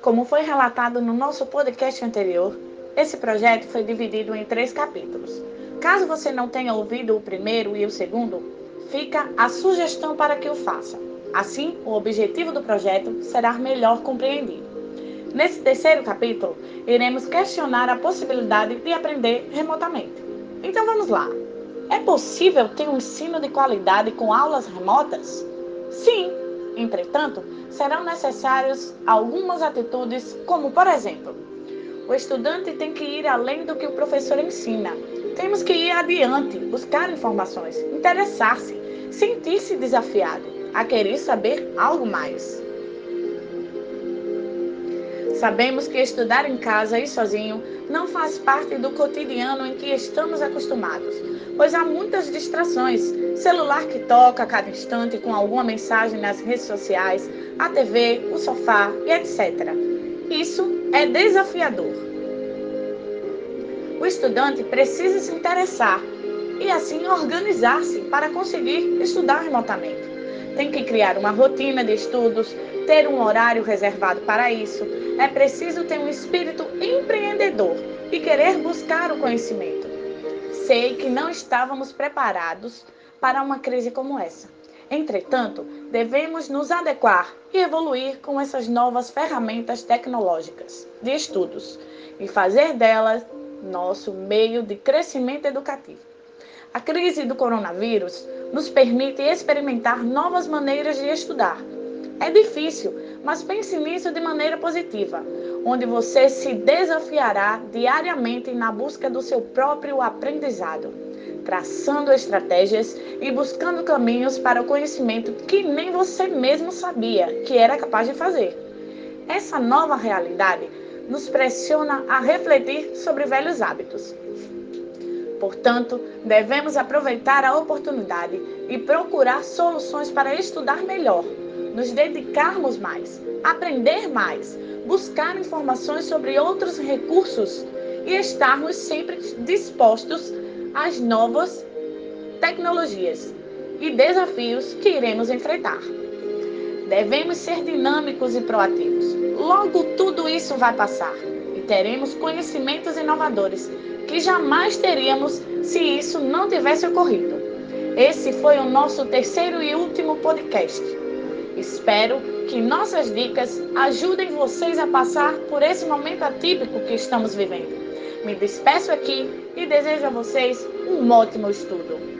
Como foi relatado no nosso podcast anterior, esse projeto foi dividido em três capítulos. Caso você não tenha ouvido o primeiro e o segundo, fica a sugestão para que o faça. Assim, o objetivo do projeto será melhor compreendido. Nesse terceiro capítulo, iremos questionar a possibilidade de aprender remotamente. Então vamos lá. É possível ter um ensino de qualidade com aulas remotas? Sim. Entretanto, serão necessárias algumas atitudes, como por exemplo, o estudante tem que ir além do que o professor ensina. Temos que ir adiante, buscar informações, interessar-se, sentir-se desafiado, a querer saber algo mais. Sabemos que estudar em casa e sozinho não faz parte do cotidiano em que estamos acostumados, pois há muitas distrações: celular que toca a cada instante com alguma mensagem nas redes sociais, a TV, o sofá e etc. Isso é desafiador. O estudante precisa se interessar e assim organizar-se para conseguir estudar remotamente. Tem que criar uma rotina de estudos, ter um horário reservado para isso. É preciso ter um espírito empreendedor e querer buscar o conhecimento. Sei que não estávamos preparados para uma crise como essa. Entretanto, devemos nos adequar e evoluir com essas novas ferramentas tecnológicas de estudos e fazer delas nosso meio de crescimento educativo. A crise do coronavírus nos permite experimentar novas maneiras de estudar. É difícil, mas pense nisso de maneira positiva, onde você se desafiará diariamente na busca do seu próprio aprendizado, traçando estratégias e buscando caminhos para o conhecimento que nem você mesmo sabia que era capaz de fazer. Essa nova realidade nos pressiona a refletir sobre velhos hábitos. Portanto, devemos aproveitar a oportunidade e procurar soluções para estudar melhor, nos dedicarmos mais, aprender mais, buscar informações sobre outros recursos e estarmos sempre dispostos às novas tecnologias e desafios que iremos enfrentar. Devemos ser dinâmicos e proativos. Logo, tudo isso vai passar e teremos conhecimentos inovadores que jamais teríamos se isso não tivesse ocorrido. Esse foi o nosso terceiro e último podcast. Espero que nossas dicas ajudem vocês a passar por esse momento atípico que estamos vivendo. Me despeço aqui e desejo a vocês um ótimo estudo.